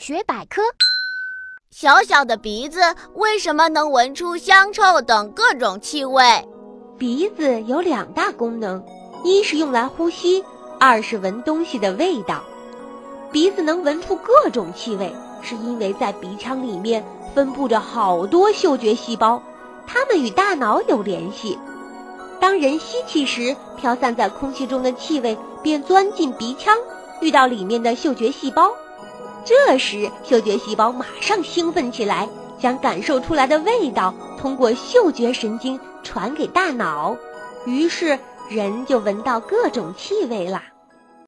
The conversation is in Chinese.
学百科：小小的鼻子为什么能闻出香臭等各种气味？鼻子有两大功能，一是用来呼吸，二是闻东西的味道。鼻子能闻出各种气味，是因为在鼻腔里面分布着好多嗅觉细胞，它们与大脑有联系。当人吸气时，飘散在空气中的气味便钻进鼻腔，遇到里面的嗅觉细胞，这时嗅觉细胞马上兴奋起来，将感受出来的味道通过嗅觉神经传给大脑，于是人就闻到各种气味啦。